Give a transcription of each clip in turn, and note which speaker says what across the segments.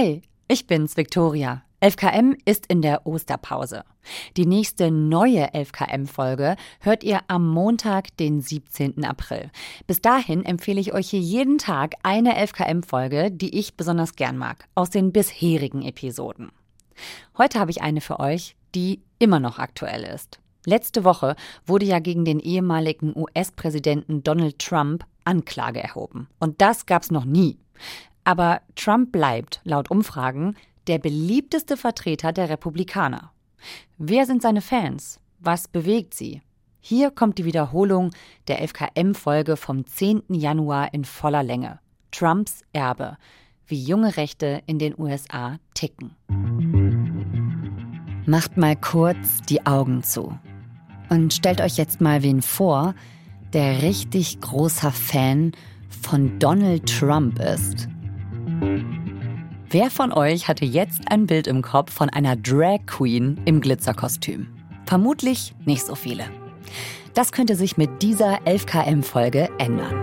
Speaker 1: Hi, ich bin's, Victoria. 11KM ist in der Osterpause. Die nächste neue 11KM-Folge hört ihr am Montag, den 17. April. Bis dahin empfehle ich euch hier jeden Tag eine 11KM-Folge, die ich besonders gern mag, aus den bisherigen Episoden. Heute habe ich eine für euch, die immer noch aktuell ist. Letzte Woche wurde ja gegen den ehemaligen US-Präsidenten Donald Trump Anklage erhoben. Und das gab's noch nie. Aber Trump bleibt, laut Umfragen, der beliebteste Vertreter der Republikaner. Wer sind seine Fans? Was bewegt sie? Hier kommt die Wiederholung der FKM-Folge vom 10. Januar in voller Länge. Trumps Erbe. Wie junge Rechte in den USA ticken. Macht mal kurz die Augen zu. Und stellt euch jetzt mal wen vor, der richtig großer Fan von Donald Trump ist. Wer von euch hatte jetzt ein Bild im Kopf von einer Drag Queen im Glitzerkostüm? Vermutlich nicht so viele. Das könnte sich mit dieser 11KM-Folge ändern.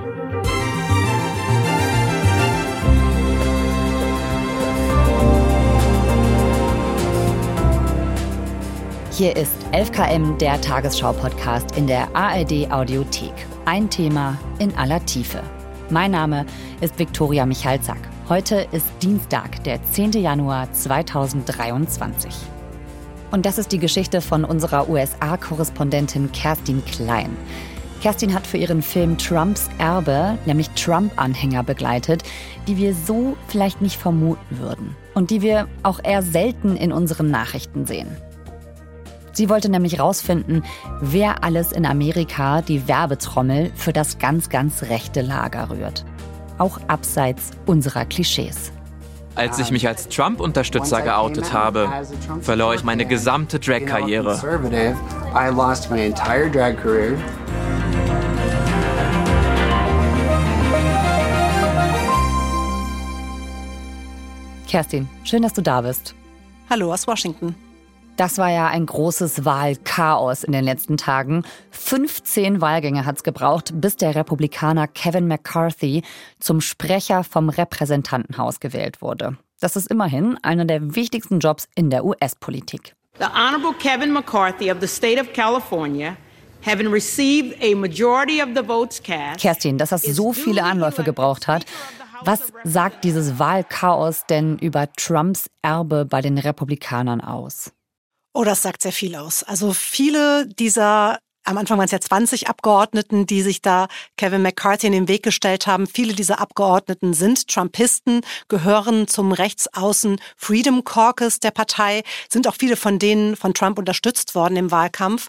Speaker 1: Hier ist 11KM, der Tagesschau-Podcast in der ARD Audiothek. Ein Thema in aller Tiefe. Mein Name ist Viktoria Michalzack. Heute ist Dienstag, der 10. Januar 2023. Und das ist die Geschichte von unserer USA-Korrespondentin Kerstin Klein. Kerstin hat für ihren Film Trumps Erbe nämlich Trump-Anhänger begleitet, die wir so vielleicht nicht vermuten würden und die wir auch eher selten in unseren Nachrichten sehen. Sie wollte nämlich rausfinden, wer alles in Amerika die Werbetrommel für das ganz, ganz rechte Lager rührt auch abseits unserer Klischees.
Speaker 2: Als ich mich als Trump-Unterstützer geoutet habe, verlor ich meine gesamte Drag-Karriere.
Speaker 1: Kerstin, schön, dass du da bist.
Speaker 3: Hallo aus Washington.
Speaker 1: Das war ja ein großes Wahlchaos in den letzten Tagen. 15 Wahlgänge hat es gebraucht, bis der Republikaner Kevin McCarthy zum Sprecher vom Repräsentantenhaus gewählt wurde. Das ist immerhin einer der wichtigsten Jobs in der US-Politik.
Speaker 4: The Honorable Kevin McCarthy of the state of California having received a majority of the votes cast.
Speaker 1: Kerstin, dass das so viele Anläufe gebraucht hat. Was sagt dieses Wahlchaos denn über Trumps Erbe bei den Republikanern aus?
Speaker 3: Oh, das sagt sehr viel aus. Also viele dieser am Anfang waren es ja 20 Abgeordneten, die sich da Kevin McCarthy in den Weg gestellt haben. Viele dieser Abgeordneten sind Trumpisten, gehören zum Rechtsaußen Freedom Caucus der Partei, sind auch viele von denen von Trump unterstützt worden im Wahlkampf.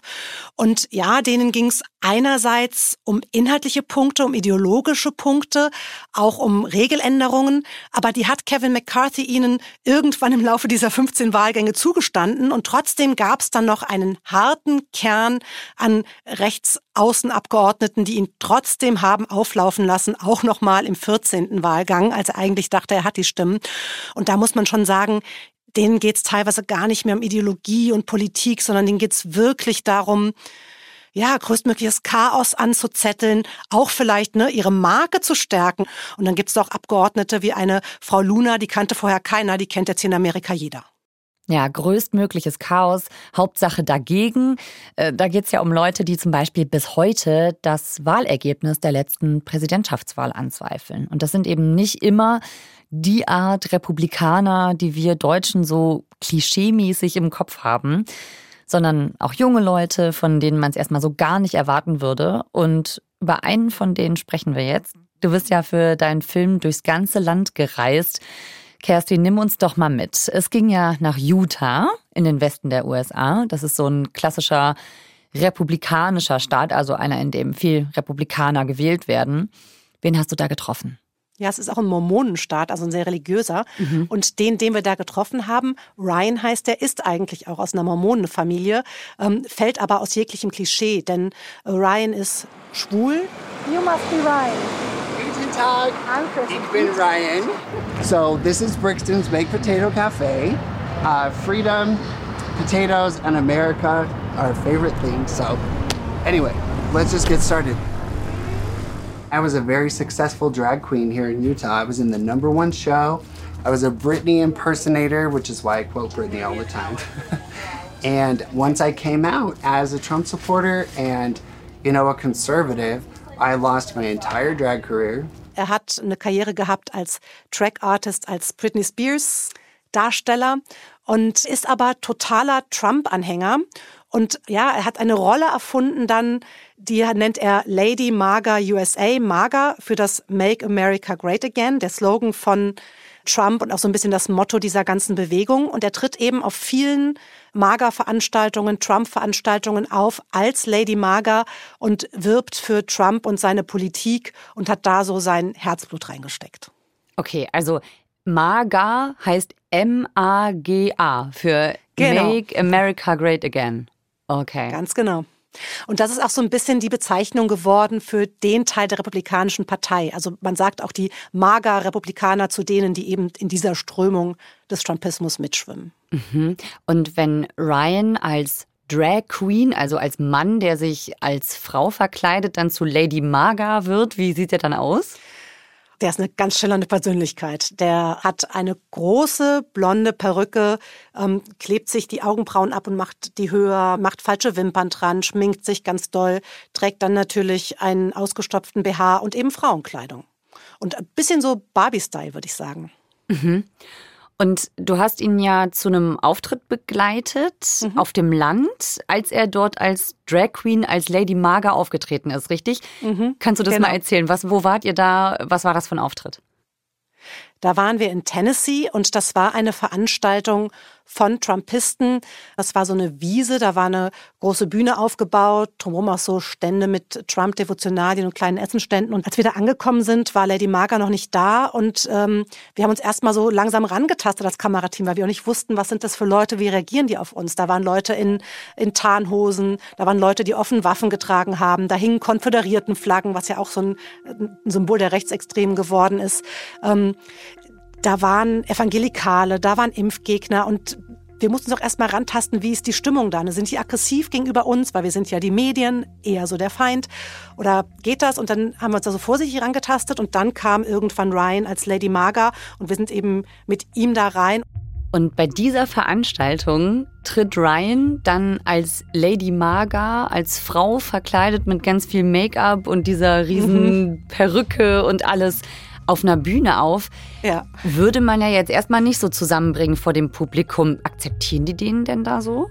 Speaker 3: Und ja, denen ging es einerseits um inhaltliche Punkte, um ideologische Punkte, auch um Regeländerungen. Aber die hat Kevin McCarthy ihnen irgendwann im Laufe dieser 15 Wahlgänge zugestanden. Und trotzdem gab es dann noch einen harten Kern an Rechtsaußenabgeordneten, die ihn trotzdem haben auflaufen lassen, auch nochmal im 14. Wahlgang, als er eigentlich dachte, er hat die Stimmen. Und da muss man schon sagen, denen geht es teilweise gar nicht mehr um Ideologie und Politik, sondern denen geht es wirklich darum, ja, größtmögliches Chaos anzuzetteln, auch vielleicht ne, ihre Marke zu stärken. Und dann gibt es auch Abgeordnete wie eine Frau Luna, die kannte vorher keiner, die kennt jetzt hier in Amerika jeder.
Speaker 1: Ja, größtmögliches Chaos, Hauptsache dagegen. Äh, da geht es ja um Leute, die zum Beispiel bis heute das Wahlergebnis der letzten Präsidentschaftswahl anzweifeln. Und das sind eben nicht immer die Art Republikaner, die wir Deutschen so klischeemäßig im Kopf haben, sondern auch junge Leute, von denen man es erstmal so gar nicht erwarten würde. Und über einen von denen sprechen wir jetzt. Du bist ja für deinen Film durchs ganze Land gereist. Kerstin, nimm uns doch mal mit. Es ging ja nach Utah in den Westen der USA. Das ist so ein klassischer republikanischer Staat, also einer, in dem viel Republikaner gewählt werden. Wen hast du da getroffen?
Speaker 3: Ja, es ist auch ein Mormonenstaat, also ein sehr religiöser. Mhm. Und den, den wir da getroffen haben, Ryan heißt der, ist eigentlich auch aus einer Mormonenfamilie, ähm, fällt aber aus jeglichem Klischee, denn Ryan ist schwul.
Speaker 5: You must be Ryan.
Speaker 6: Guten Tag. Ich bin Ryan. So this is Brixton's Baked Potato Cafe. Uh, freedom, potatoes, and America are our favorite things. So anyway, let's just get started. I was a very successful drag queen here in Utah. I was in the number one show. I was a Britney impersonator, which is why I quote Britney all the time. and once I came out as a Trump supporter and, you know, a conservative, I lost my entire drag career.
Speaker 3: Er hat eine Karriere gehabt als Track Artist, als Britney Spears Darsteller und ist aber totaler Trump-Anhänger. Und ja, er hat eine Rolle erfunden dann, die nennt er Lady Maga USA, Maga für das Make America Great Again, der Slogan von Trump und auch so ein bisschen das Motto dieser ganzen Bewegung. Und er tritt eben auf vielen Maga-Veranstaltungen, Trump-Veranstaltungen auf als Lady Maga und wirbt für Trump und seine Politik und hat da so sein Herzblut reingesteckt.
Speaker 1: Okay, also MAGA heißt M-A-G-A für genau. Make America Great Again. Okay.
Speaker 3: Ganz genau. Und das ist auch so ein bisschen die Bezeichnung geworden für den Teil der Republikanischen Partei. Also man sagt auch die MAGA-Republikaner zu denen, die eben in dieser Strömung des Trumpismus mitschwimmen.
Speaker 1: Mhm. Und wenn Ryan als Drag Queen, also als Mann, der sich als Frau verkleidet, dann zu Lady Maga wird, wie sieht er dann aus?
Speaker 3: Der ist eine ganz schillernde Persönlichkeit. Der hat eine große blonde Perücke, ähm, klebt sich die Augenbrauen ab und macht die höher, macht falsche Wimpern dran, schminkt sich ganz doll, trägt dann natürlich einen ausgestopften BH und eben Frauenkleidung. Und ein bisschen so Barbie-Style, würde ich sagen.
Speaker 1: Mhm. Und du hast ihn ja zu einem Auftritt begleitet mhm. auf dem Land, als er dort als Drag Queen, als Lady Maga aufgetreten ist, richtig? Mhm. Kannst du das genau. mal erzählen? Was, wo wart ihr da? Was war das für ein Auftritt?
Speaker 3: Da waren wir in Tennessee und das war eine Veranstaltung von Trumpisten. Das war so eine Wiese, da war eine große Bühne aufgebaut, drumherum auch so Stände mit Trump-Devotionalien und kleinen Essenständen. Und als wir da angekommen sind, war Lady Marga noch nicht da und ähm, wir haben uns erstmal so langsam rangetastet, das Kamerateam, weil wir auch nicht wussten, was sind das für Leute, wie reagieren die auf uns. Da waren Leute in, in Tarnhosen, da waren Leute, die offen Waffen getragen haben, da hingen konföderierten Flaggen, was ja auch so ein, ein Symbol der Rechtsextremen geworden ist. Ähm, da waren Evangelikale, da waren Impfgegner und wir mussten uns auch erstmal rantasten, wie ist die Stimmung da? Sind die aggressiv gegenüber uns, weil wir sind ja die Medien, eher so der Feind? Oder geht das? Und dann haben wir uns da so vorsichtig rangetastet und dann kam irgendwann Ryan als Lady Maga und wir sind eben mit ihm da rein.
Speaker 1: Und bei dieser Veranstaltung tritt Ryan dann als Lady Maga, als Frau verkleidet mit ganz viel Make-up und dieser riesen mhm. Perücke und alles auf einer Bühne auf. Ja. Würde man ja jetzt erstmal nicht so zusammenbringen vor dem Publikum. Akzeptieren die den denn da so?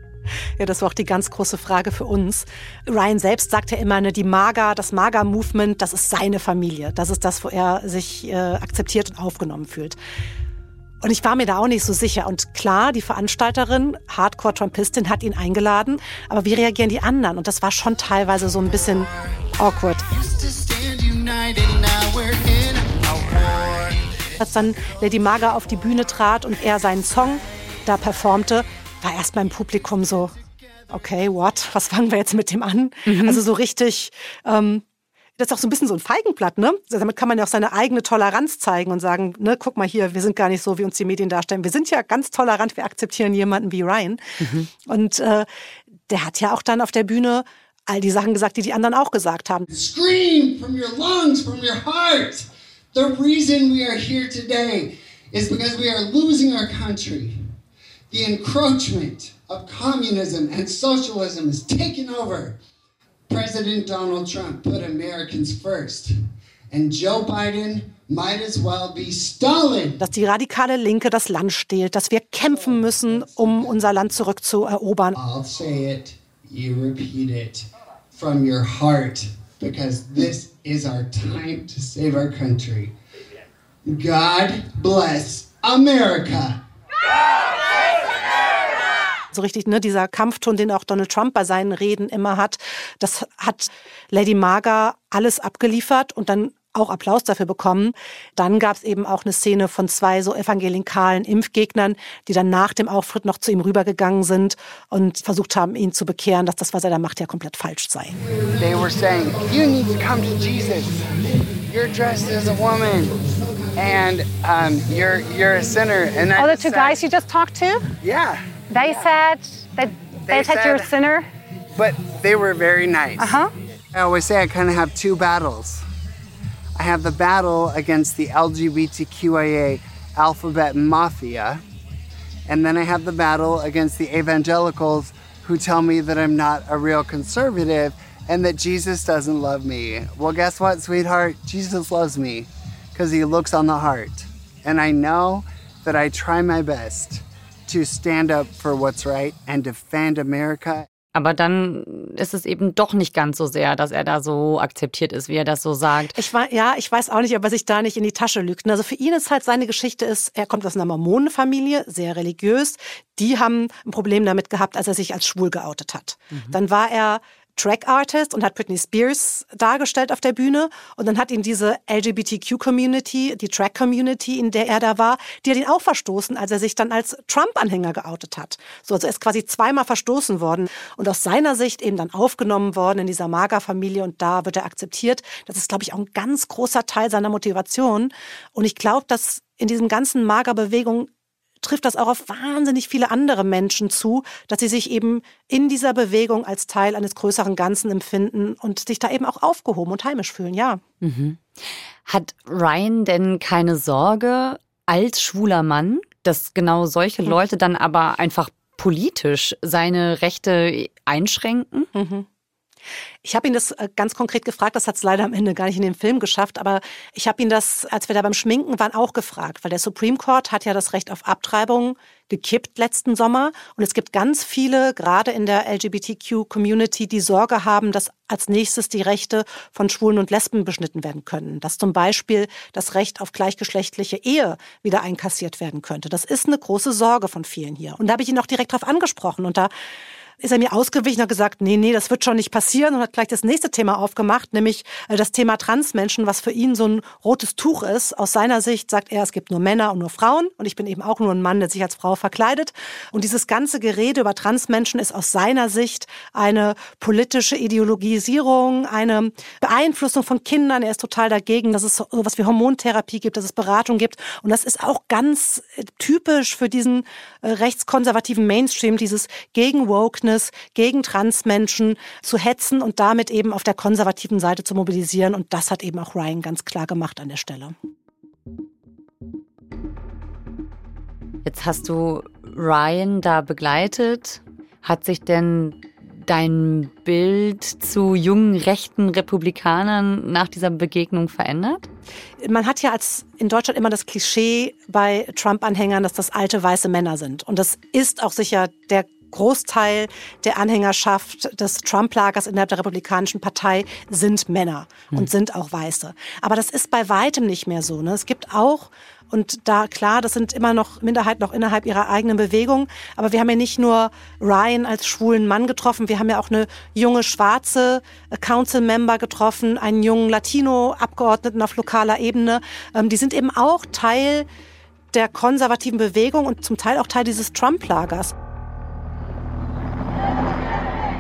Speaker 3: Ja, das war auch die ganz große Frage für uns. Ryan selbst sagt ja immer, ne, die Maga, das Maga-Movement, das ist seine Familie. Das ist das, wo er sich äh, akzeptiert und aufgenommen fühlt. Und ich war mir da auch nicht so sicher. Und klar, die Veranstalterin, Hardcore-Trumpistin, hat ihn eingeladen. Aber wie reagieren die anderen? Und das war schon teilweise so ein bisschen awkward. Als dann Lady Maga auf die Bühne trat und er seinen Song da performte, war erstmal im Publikum so, okay, what? Was fangen wir jetzt mit dem an? Mhm. Also so richtig, ähm, das ist auch so ein bisschen so ein Feigenblatt, ne? Damit kann man ja auch seine eigene Toleranz zeigen und sagen, ne, guck mal hier, wir sind gar nicht so, wie uns die Medien darstellen. Wir sind ja ganz tolerant, wir akzeptieren jemanden wie Ryan. Mhm. Und äh, der hat ja auch dann auf der Bühne all die Sachen gesagt, die die anderen auch gesagt haben. Scream from your lungs, from your heart. The reason we are here today is because we are losing our country. The encroachment of communism and socialism is taking over. President Donald Trump put Americans first. And Joe Biden might as well be Stalin. Dass die radikale Linke das Land stehlt, dass wir kämpfen müssen, um unser Land zurückzuerobern. I'll say it, you repeat it from your heart because this is our time to save our country. God bless America. So richtig, ne, dieser Kampfton, den auch Donald Trump bei seinen Reden immer hat, das hat Lady Marga alles abgeliefert und dann auch Applaus dafür bekommen. Dann gab es eben auch eine Szene von zwei so evangelikalen Impfgegnern, die dann nach dem Auftritt noch zu ihm rübergegangen sind und versucht haben, ihn zu bekehren, dass das, was er da macht, ja komplett falsch sei. They were saying, you need to come to Jesus. You're dressed as a woman. And um, you're you're a sinner. And
Speaker 5: oh, the two said, guys you just talked to?
Speaker 6: Yeah.
Speaker 5: They yeah. said that they, they said, said you're a sinner.
Speaker 6: But they were very nice.
Speaker 5: Uh huh.
Speaker 6: I always say I kind of have two battles. I have the battle against the LGBTQIA alphabet mafia. And then I have the battle against the evangelicals who tell me that I'm not a real conservative and that Jesus doesn't love me. Well, guess what, sweetheart? Jesus loves me because he looks on the heart. And I know that I try my best to stand up for what's right and defend America.
Speaker 1: Aber dann ist es eben doch nicht ganz so sehr, dass er da so akzeptiert ist, wie er das so sagt.
Speaker 3: Ich war, ja, ich weiß auch nicht, ob er sich da nicht in die Tasche lügt. Also für ihn ist halt seine Geschichte ist, er kommt aus einer Mormonenfamilie, sehr religiös. Die haben ein Problem damit gehabt, als er sich als schwul geoutet hat. Mhm. Dann war er Track Artist und hat Britney Spears dargestellt auf der Bühne. Und dann hat ihn diese LGBTQ-Community, die Track-Community, in der er da war, die hat ihn auch verstoßen, als er sich dann als Trump-Anhänger geoutet hat. So, also er ist quasi zweimal verstoßen worden und aus seiner Sicht eben dann aufgenommen worden in dieser Mager-Familie und da wird er akzeptiert. Das ist, glaube ich, auch ein ganz großer Teil seiner Motivation. Und ich glaube, dass in diesem ganzen Mager-Bewegung trifft das auch auf wahnsinnig viele andere Menschen zu, dass sie sich eben in dieser Bewegung als Teil eines größeren Ganzen empfinden und sich da eben auch aufgehoben und heimisch fühlen, ja. Mhm.
Speaker 1: Hat Ryan denn keine Sorge als schwuler Mann, dass genau solche hm. Leute dann aber einfach politisch seine Rechte einschränken? Mhm.
Speaker 3: Ich habe ihn das äh, ganz konkret gefragt, das hat es leider am Ende gar nicht in den Film geschafft, aber ich habe ihn das, als wir da beim Schminken waren, auch gefragt, weil der Supreme Court hat ja das Recht auf Abtreibung gekippt letzten Sommer und es gibt ganz viele, gerade in der LGBTQ-Community, die Sorge haben, dass als nächstes die Rechte von Schwulen und Lesben beschnitten werden können, dass zum Beispiel das Recht auf gleichgeschlechtliche Ehe wieder einkassiert werden könnte. Das ist eine große Sorge von vielen hier. Und da habe ich ihn auch direkt darauf angesprochen und da ist er mir ausgewichen und gesagt, nee, nee, das wird schon nicht passieren und hat gleich das nächste Thema aufgemacht, nämlich äh, das Thema Transmenschen, was für ihn so ein rotes Tuch ist. Aus seiner Sicht sagt er, es gibt nur Männer und nur Frauen und ich bin eben auch nur ein Mann, der sich als Frau verkleidet. Und dieses ganze Gerede über Transmenschen ist aus seiner Sicht eine politische Ideologisierung, eine Beeinflussung von Kindern. Er ist total dagegen, dass es so was wie Hormontherapie gibt, dass es Beratung gibt. Und das ist auch ganz äh, typisch für diesen äh, rechtskonservativen Mainstream, dieses gegen Wokeness Wokeness gegen Transmenschen zu hetzen und damit eben auf der konservativen Seite zu mobilisieren. Und das hat eben auch Ryan ganz klar gemacht an der Stelle.
Speaker 1: Jetzt hast du Ryan da begleitet. Hat sich denn dein Bild zu jungen rechten Republikanern nach dieser Begegnung verändert?
Speaker 3: Man hat ja als in Deutschland immer das Klischee bei Trump-Anhängern, dass das alte weiße Männer sind. Und das ist auch sicher der Großteil der Anhängerschaft des Trump-Lagers innerhalb der Republikanischen Partei sind Männer und hm. sind auch Weiße. Aber das ist bei weitem nicht mehr so. Ne? Es gibt auch und da, klar, das sind immer noch Minderheiten noch innerhalb ihrer eigenen Bewegung. Aber wir haben ja nicht nur Ryan als schwulen Mann getroffen, wir haben ja auch eine junge schwarze Council-Member getroffen, einen jungen Latino-Abgeordneten auf lokaler Ebene. Ähm, die sind eben auch Teil der konservativen Bewegung und zum Teil auch Teil dieses Trump-Lagers.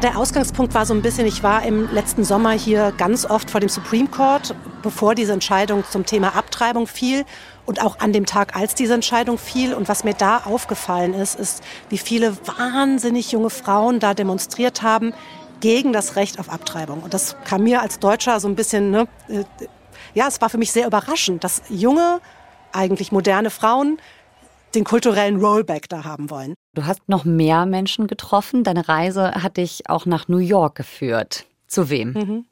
Speaker 3: Der Ausgangspunkt war so ein bisschen, ich war im letzten Sommer hier ganz oft vor dem Supreme Court, bevor diese Entscheidung zum Thema Abtreibung fiel und auch an dem Tag, als diese Entscheidung fiel. Und was mir da aufgefallen ist, ist, wie viele wahnsinnig junge Frauen da demonstriert haben gegen das Recht auf Abtreibung. Und das kam mir als Deutscher so ein bisschen, ne, äh, ja, es war für mich sehr überraschend, dass junge, eigentlich moderne Frauen den kulturellen Rollback da haben wollen.
Speaker 1: Du hast noch mehr Menschen getroffen. Deine Reise hat dich auch nach New York geführt. Zu wem? Mhm.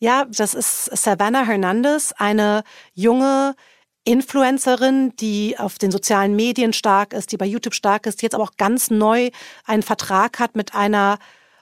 Speaker 3: Ja, das ist Savannah Hernandez, eine junge Influencerin, die auf den sozialen Medien stark ist, die bei YouTube stark ist, die jetzt aber auch ganz neu einen Vertrag hat mit einer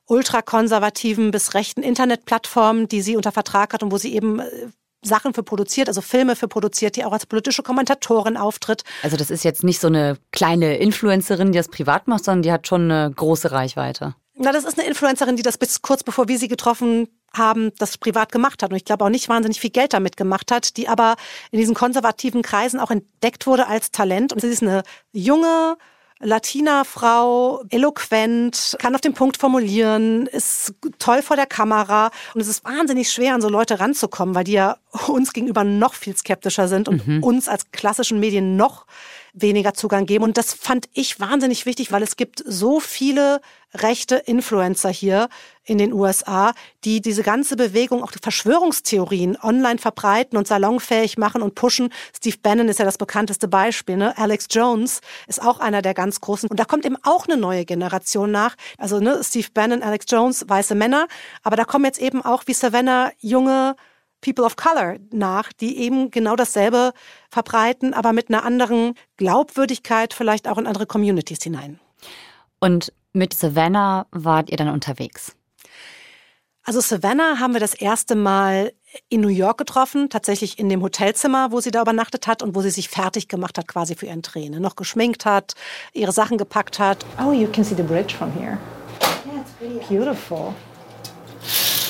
Speaker 3: ultrakonservativen bis rechten Internetplattform, die sie unter Vertrag hat und wo sie eben äh, Sachen für produziert, also Filme für produziert, die auch als politische Kommentatorin auftritt.
Speaker 1: Also das ist jetzt nicht so eine kleine Influencerin, die das privat macht, sondern die hat schon eine große Reichweite.
Speaker 3: Na, das ist eine Influencerin, die das bis kurz bevor wir sie getroffen haben, das privat gemacht hat und ich glaube auch nicht wahnsinnig viel Geld damit gemacht hat, die aber in diesen konservativen Kreisen auch entdeckt wurde als Talent. Und sie ist eine junge, Latina-Frau, eloquent, kann auf den Punkt formulieren, ist toll vor der Kamera und es ist wahnsinnig schwer, an so Leute ranzukommen, weil die ja uns gegenüber noch viel skeptischer sind und mhm. uns als klassischen Medien noch weniger Zugang geben. Und das fand ich wahnsinnig wichtig, weil es gibt so viele rechte Influencer hier in den USA, die diese ganze Bewegung, auch die Verschwörungstheorien online verbreiten und salonfähig machen und pushen. Steve Bannon ist ja das bekannteste Beispiel. Ne? Alex Jones ist auch einer der ganz großen. Und da kommt eben auch eine neue Generation nach. Also ne, Steve Bannon, Alex Jones, weiße Männer. Aber da kommen jetzt eben auch wie Savannah junge People of Color nach, die eben genau dasselbe verbreiten, aber mit einer anderen Glaubwürdigkeit vielleicht auch in andere Communities hinein.
Speaker 1: Und mit Savannah wart ihr dann unterwegs?
Speaker 3: Also Savannah haben wir das erste Mal in New York getroffen, tatsächlich in dem Hotelzimmer, wo sie da übernachtet hat und wo sie sich fertig gemacht hat quasi für ihren Tränen, noch geschminkt hat, ihre Sachen gepackt hat.
Speaker 5: Oh, you can see the bridge from here.
Speaker 3: Yeah, it's. Beautiful.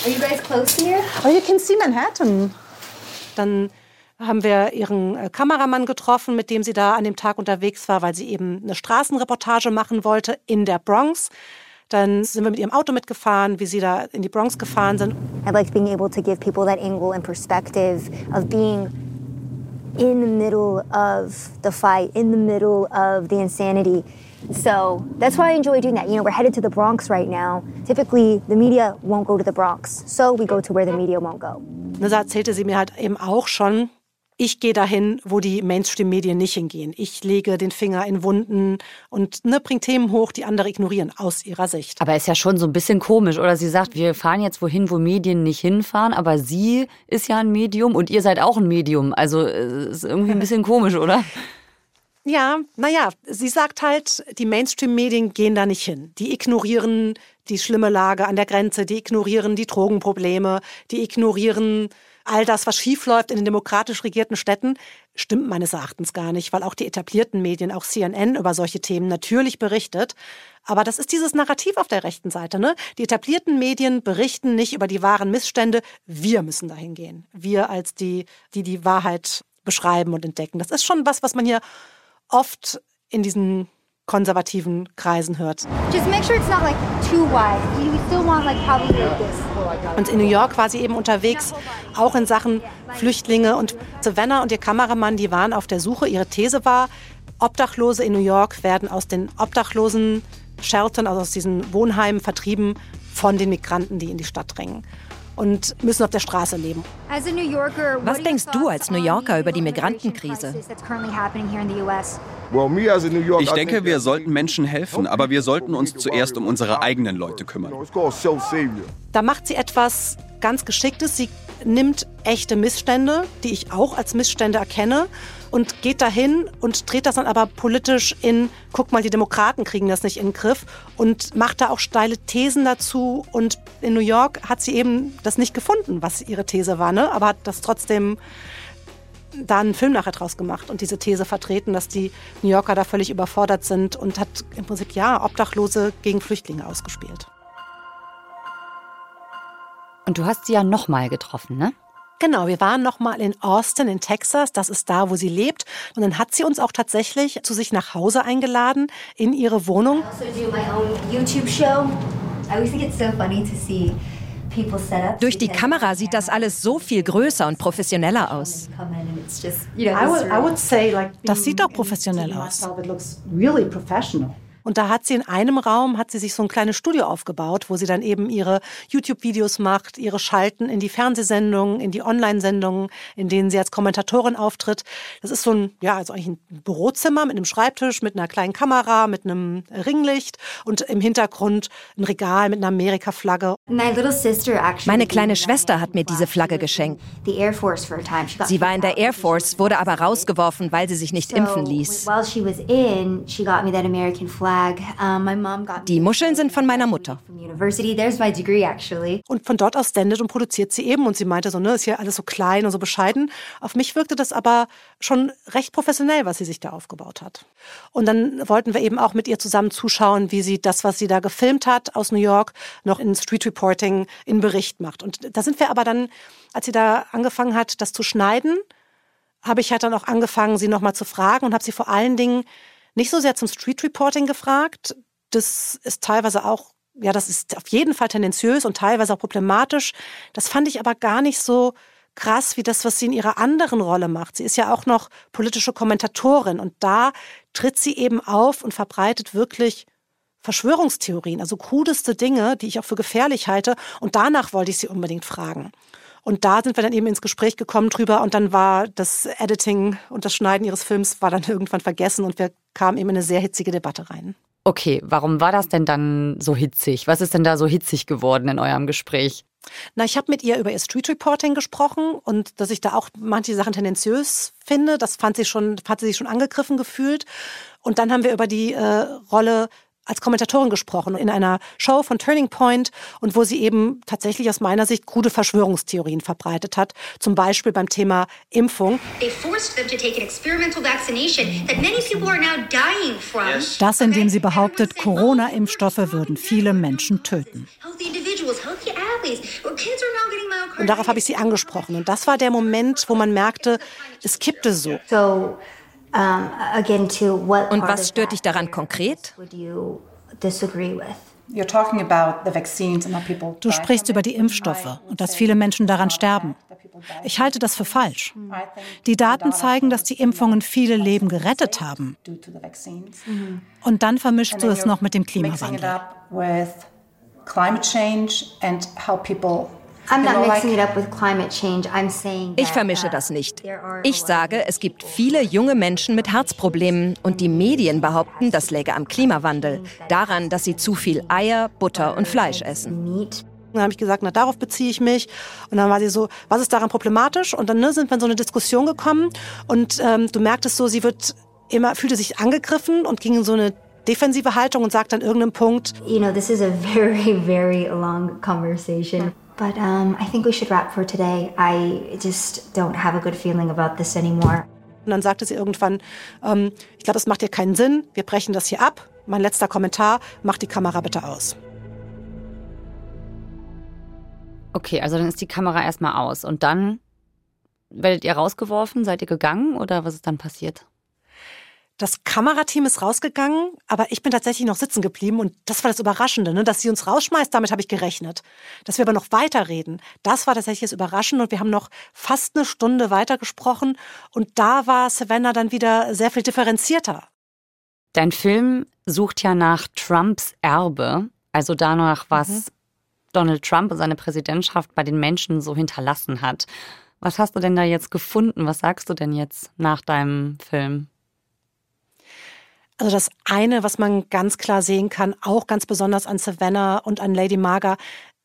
Speaker 5: Are you guys close here? Oh, you can see Manhattan.
Speaker 3: Dann haben wir ihren äh, Kameramann getroffen, mit dem sie da an dem Tag unterwegs war, weil sie eben eine Straßenreportage machen wollte in der Bronx. Dann sind wir mit ihrem Auto mitgefahren, wie sie da in die Bronx gefahren sind.
Speaker 7: I liked being able to give people that angle and perspective of being in the middle of the fight, in the middle of the insanity. So that's why I enjoy doing that. You know, we're headed to the Bronx right now. Typically, the media won't go to the Bronx, so we go to where the media won't go.
Speaker 3: Das erzählte sie mir halt eben auch schon. Ich gehe dahin, wo die Mainstream-Medien nicht hingehen. Ich lege den Finger in Wunden und ne, bringe Themen hoch, die andere ignorieren, aus ihrer Sicht.
Speaker 1: Aber ist ja schon so ein bisschen komisch, oder? Sie sagt, wir fahren jetzt wohin, wo Medien nicht hinfahren, aber sie ist ja ein Medium und ihr seid auch ein Medium. Also ist irgendwie ein bisschen komisch, oder?
Speaker 3: Ja, naja, sie sagt halt, die Mainstream-Medien gehen da nicht hin. Die ignorieren die schlimme Lage an der Grenze, die ignorieren die Drogenprobleme, die ignorieren all das, was schiefläuft in den demokratisch regierten Städten. Stimmt meines Erachtens gar nicht, weil auch die etablierten Medien, auch CNN über solche Themen natürlich berichtet. Aber das ist dieses Narrativ auf der rechten Seite. Ne? Die etablierten Medien berichten nicht über die wahren Missstände. Wir müssen dahin gehen. Wir als die, die die Wahrheit beschreiben und entdecken. Das ist schon was, was man hier oft in diesen konservativen Kreisen hört. Und in New York war sie eben unterwegs, auch in Sachen Flüchtlinge. Und Savannah und ihr Kameramann, die waren auf der Suche. Ihre These war, Obdachlose in New York werden aus den Obdachlosen Sheltern, also aus diesen Wohnheimen vertrieben von den Migranten, die in die Stadt drängen und müssen auf der Straße leben.
Speaker 8: Was denkst du als New Yorker über die Migrantenkrise?
Speaker 9: Ich denke, wir sollten Menschen helfen, aber wir sollten uns zuerst um unsere eigenen Leute kümmern.
Speaker 3: Da macht sie etwas ganz Geschicktes. Sie nimmt echte Missstände, die ich auch als Missstände erkenne, und geht dahin und dreht das dann aber politisch in, guck mal, die Demokraten kriegen das nicht in den Griff und macht da auch steile Thesen dazu. Und in New York hat sie eben das nicht gefunden, was ihre These war, ne? aber hat das trotzdem da einen Film nachher draus gemacht und diese These vertreten, dass die New Yorker da völlig überfordert sind und hat im Prinzip ja Obdachlose gegen Flüchtlinge ausgespielt.
Speaker 1: Und du hast sie ja nochmal getroffen, ne?
Speaker 3: Genau, wir waren nochmal in Austin in Texas, das ist da, wo sie lebt. Und dann hat sie uns auch tatsächlich zu sich nach Hause eingeladen, in ihre Wohnung.
Speaker 8: Durch die Kamera sieht das alles so viel größer und professioneller aus.
Speaker 3: Das sieht auch professionell aus. Und da hat sie in einem Raum, hat sie sich so ein kleines Studio aufgebaut, wo sie dann eben ihre YouTube-Videos macht, ihre Schalten in die Fernsehsendungen, in die Online-Sendungen, in denen sie als Kommentatorin auftritt. Das ist so ein, ja, also eigentlich ein Bürozimmer mit einem Schreibtisch, mit einer kleinen Kamera, mit einem Ringlicht und im Hintergrund ein Regal mit einer Amerika-Flagge.
Speaker 8: Meine kleine Schwester hat mir diese Flagge geschenkt. Sie war in der Air Force, wurde aber rausgeworfen, weil sie sich nicht impfen ließ. Die Muscheln sind von meiner Mutter.
Speaker 3: Und von dort aus sendet und produziert sie eben. Und sie meinte so, ne, ist hier alles so klein und so bescheiden. Auf mich wirkte das aber schon recht professionell, was sie sich da aufgebaut hat. Und dann wollten wir eben auch mit ihr zusammen zuschauen, wie sie das, was sie da gefilmt hat aus New York, noch in Street Reporting in Bericht macht. Und da sind wir aber dann, als sie da angefangen hat, das zu schneiden, habe ich halt dann auch angefangen, sie nochmal zu fragen und habe sie vor allen Dingen nicht so sehr zum Street Reporting gefragt. Das ist teilweise auch, ja, das ist auf jeden Fall tendenziös und teilweise auch problematisch. Das fand ich aber gar nicht so krass wie das, was sie in ihrer anderen Rolle macht. Sie ist ja auch noch politische Kommentatorin und da tritt sie eben auf und verbreitet wirklich Verschwörungstheorien, also krudeste Dinge, die ich auch für gefährlich halte. Und danach wollte ich sie unbedingt fragen. Und da sind wir dann eben ins Gespräch gekommen drüber und dann war das Editing und das Schneiden ihres Films war dann irgendwann vergessen und wir kamen eben in eine sehr hitzige Debatte rein.
Speaker 1: Okay, warum war das denn dann so hitzig? Was ist denn da so hitzig geworden in eurem Gespräch?
Speaker 3: Na, ich habe mit ihr über ihr Street Reporting gesprochen und dass ich da auch manche Sachen tendenziös finde. Das fand sie schon, hat sie sich schon angegriffen gefühlt. Und dann haben wir über die äh, Rolle als Kommentatorin gesprochen in einer Show von Turning Point und wo sie eben tatsächlich aus meiner Sicht krude Verschwörungstheorien verbreitet hat. Zum Beispiel beim Thema Impfung.
Speaker 10: Das, indem sie behauptet, Corona-Impfstoffe würden viele Menschen töten.
Speaker 3: Und darauf habe ich sie angesprochen. Und das war der Moment, wo man merkte, es kippte so.
Speaker 8: Und was stört dich daran konkret?
Speaker 10: Du sprichst über die Impfstoffe und dass viele Menschen daran sterben. Ich halte das für falsch. Die Daten zeigen, dass die Impfungen viele Leben gerettet haben. Und dann vermischst du es noch mit dem Klimawandel.
Speaker 8: Ich vermische das nicht. Ich sage, es gibt viele junge Menschen mit Herzproblemen und die Medien behaupten, das läge am Klimawandel, daran, dass sie zu viel Eier, Butter und Fleisch essen.
Speaker 3: Dann habe ich gesagt, na darauf beziehe ich mich. Und dann war sie so, was ist daran problematisch? Und dann ne, sind wir in so eine Diskussion gekommen und ähm, du merktest so, sie wird immer fühlte sich angegriffen und ging in so eine defensive Haltung und sagt an irgendeinem Punkt,
Speaker 7: you know, this is a very very long conversation. But um, I think we should wrap for today. I just don't have a good feeling about this anymore.
Speaker 3: Und dann sagte sie irgendwann, ähm, ich glaube, es macht dir keinen Sinn, wir brechen das hier ab. Mein letzter Kommentar, mach die Kamera bitte aus.
Speaker 1: Okay, also dann ist die Kamera erstmal aus und dann werdet ihr rausgeworfen, seid ihr gegangen oder was ist dann passiert?
Speaker 3: Das Kamerateam ist rausgegangen, aber ich bin tatsächlich noch sitzen geblieben und das war das Überraschende, ne? dass sie uns rausschmeißt, damit habe ich gerechnet. Dass wir aber noch weiterreden, das war tatsächlich das Überraschende und wir haben noch fast eine Stunde weitergesprochen und da war Savannah dann wieder sehr viel differenzierter.
Speaker 1: Dein Film sucht ja nach Trumps Erbe, also danach, was mhm. Donald Trump und seine Präsidentschaft bei den Menschen so hinterlassen hat. Was hast du denn da jetzt gefunden? Was sagst du denn jetzt nach deinem Film?
Speaker 3: Also das eine, was man ganz klar sehen kann, auch ganz besonders an Savannah und an Lady Marga,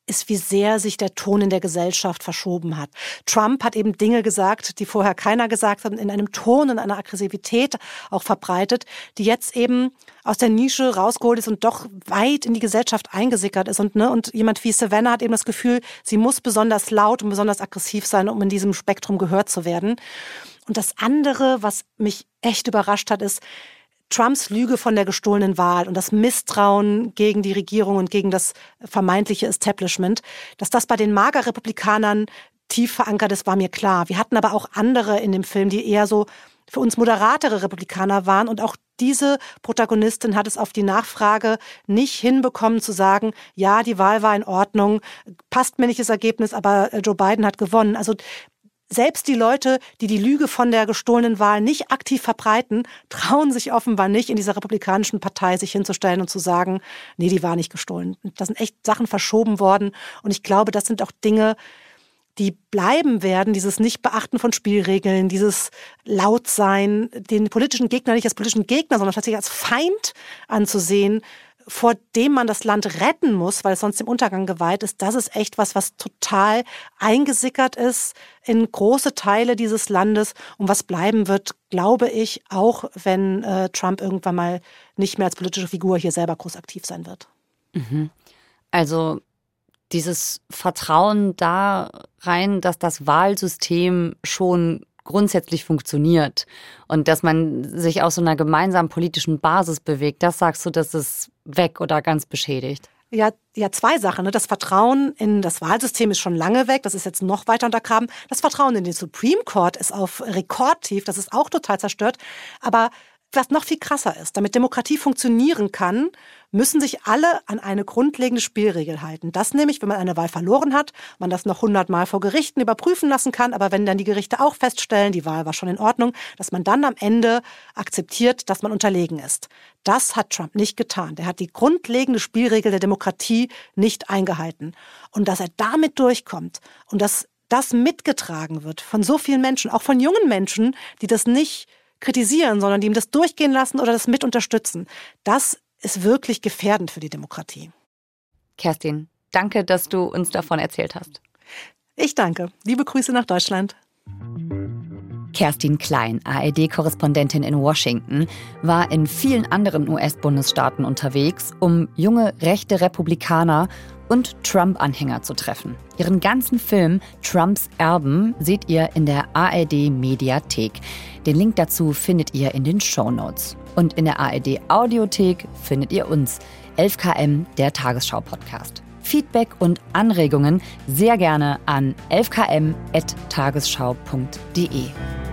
Speaker 3: ist, wie sehr sich der Ton in der Gesellschaft verschoben hat. Trump hat eben Dinge gesagt, die vorher keiner gesagt hat, in einem Ton und einer Aggressivität auch verbreitet, die jetzt eben aus der Nische rausgeholt ist und doch weit in die Gesellschaft eingesickert ist. Und, ne, und jemand wie Savannah hat eben das Gefühl, sie muss besonders laut und besonders aggressiv sein, um in diesem Spektrum gehört zu werden. Und das andere, was mich echt überrascht hat, ist, Trumps Lüge von der gestohlenen Wahl und das Misstrauen gegen die Regierung und gegen das vermeintliche Establishment, dass das bei den Mager-Republikanern tief verankert ist, war mir klar. Wir hatten aber auch andere in dem Film, die eher so für uns moderatere Republikaner waren und auch diese Protagonistin hat es auf die Nachfrage nicht hinbekommen zu sagen, ja, die Wahl war in Ordnung, passt mir nicht das Ergebnis, aber Joe Biden hat gewonnen. Also selbst die Leute, die die Lüge von der gestohlenen Wahl nicht aktiv verbreiten, trauen sich offenbar nicht, in dieser republikanischen Partei sich hinzustellen und zu sagen, nee, die war nicht gestohlen. Da sind echt Sachen verschoben worden. Und ich glaube, das sind auch Dinge, die bleiben werden, dieses Nicht-Beachten von Spielregeln, dieses Lautsein, den politischen Gegner nicht als politischen Gegner, sondern tatsächlich als Feind anzusehen, vor dem man das Land retten muss, weil es sonst dem Untergang geweiht ist, das ist echt was, was total eingesickert ist in große Teile dieses Landes und was bleiben wird, glaube ich, auch wenn äh, Trump irgendwann mal nicht mehr als politische Figur hier selber groß aktiv sein wird.
Speaker 1: Mhm. Also dieses Vertrauen da rein, dass das Wahlsystem schon grundsätzlich funktioniert und dass man sich aus so einer gemeinsamen politischen Basis bewegt, das sagst du, das ist weg oder ganz beschädigt?
Speaker 3: Ja, ja, zwei Sachen. Ne? Das Vertrauen in das Wahlsystem ist schon lange weg. Das ist jetzt noch weiter untergraben. Das Vertrauen in den Supreme Court ist auf Rekordtief. Das ist auch total zerstört. Aber was noch viel krasser ist, damit Demokratie funktionieren kann, müssen sich alle an eine grundlegende Spielregel halten. Das nämlich, wenn man eine Wahl verloren hat, man das noch hundertmal vor Gerichten überprüfen lassen kann, aber wenn dann die Gerichte auch feststellen, die Wahl war schon in Ordnung, dass man dann am Ende akzeptiert, dass man unterlegen ist. Das hat Trump nicht getan. Der hat die grundlegende Spielregel der Demokratie nicht eingehalten. Und dass er damit durchkommt und dass das mitgetragen wird von so vielen Menschen, auch von jungen Menschen, die das nicht kritisieren, sondern die ihm das durchgehen lassen oder das mit unterstützen. Das ist wirklich gefährdend für die Demokratie.
Speaker 1: Kerstin, danke, dass du uns davon erzählt hast.
Speaker 3: Ich danke. Liebe Grüße nach Deutschland.
Speaker 1: Kerstin Klein, ARD-Korrespondentin in Washington, war in vielen anderen US-Bundesstaaten unterwegs, um junge rechte Republikaner und Trump-Anhänger zu treffen. Ihren ganzen Film Trumps Erben seht ihr in der ARD Mediathek. Den Link dazu findet ihr in den Show Notes. Und in der ARD Audiothek findet ihr uns, 11KM, der Tagesschau-Podcast. Feedback und Anregungen sehr gerne an 11km.tagesschau.de.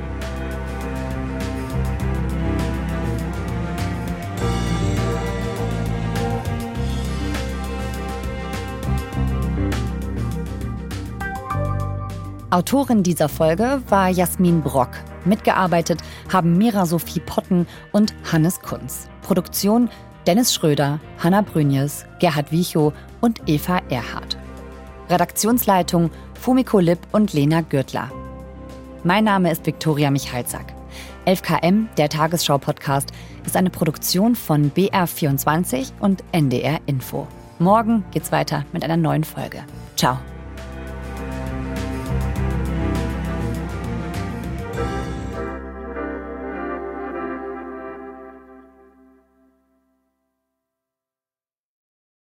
Speaker 1: Autorin dieser Folge war Jasmin Brock. Mitgearbeitet haben Mira Sophie Potten und Hannes Kunz. Produktion Dennis Schröder, Hanna Brünjes, Gerhard Wiechow und Eva Erhardt. Redaktionsleitung Fumiko Lipp und Lena Gürtler. Mein Name ist Viktoria Michalzack. 11KM, der Tagesschau-Podcast, ist eine Produktion von BR24 und NDR Info. Morgen geht's weiter mit einer neuen Folge. Ciao.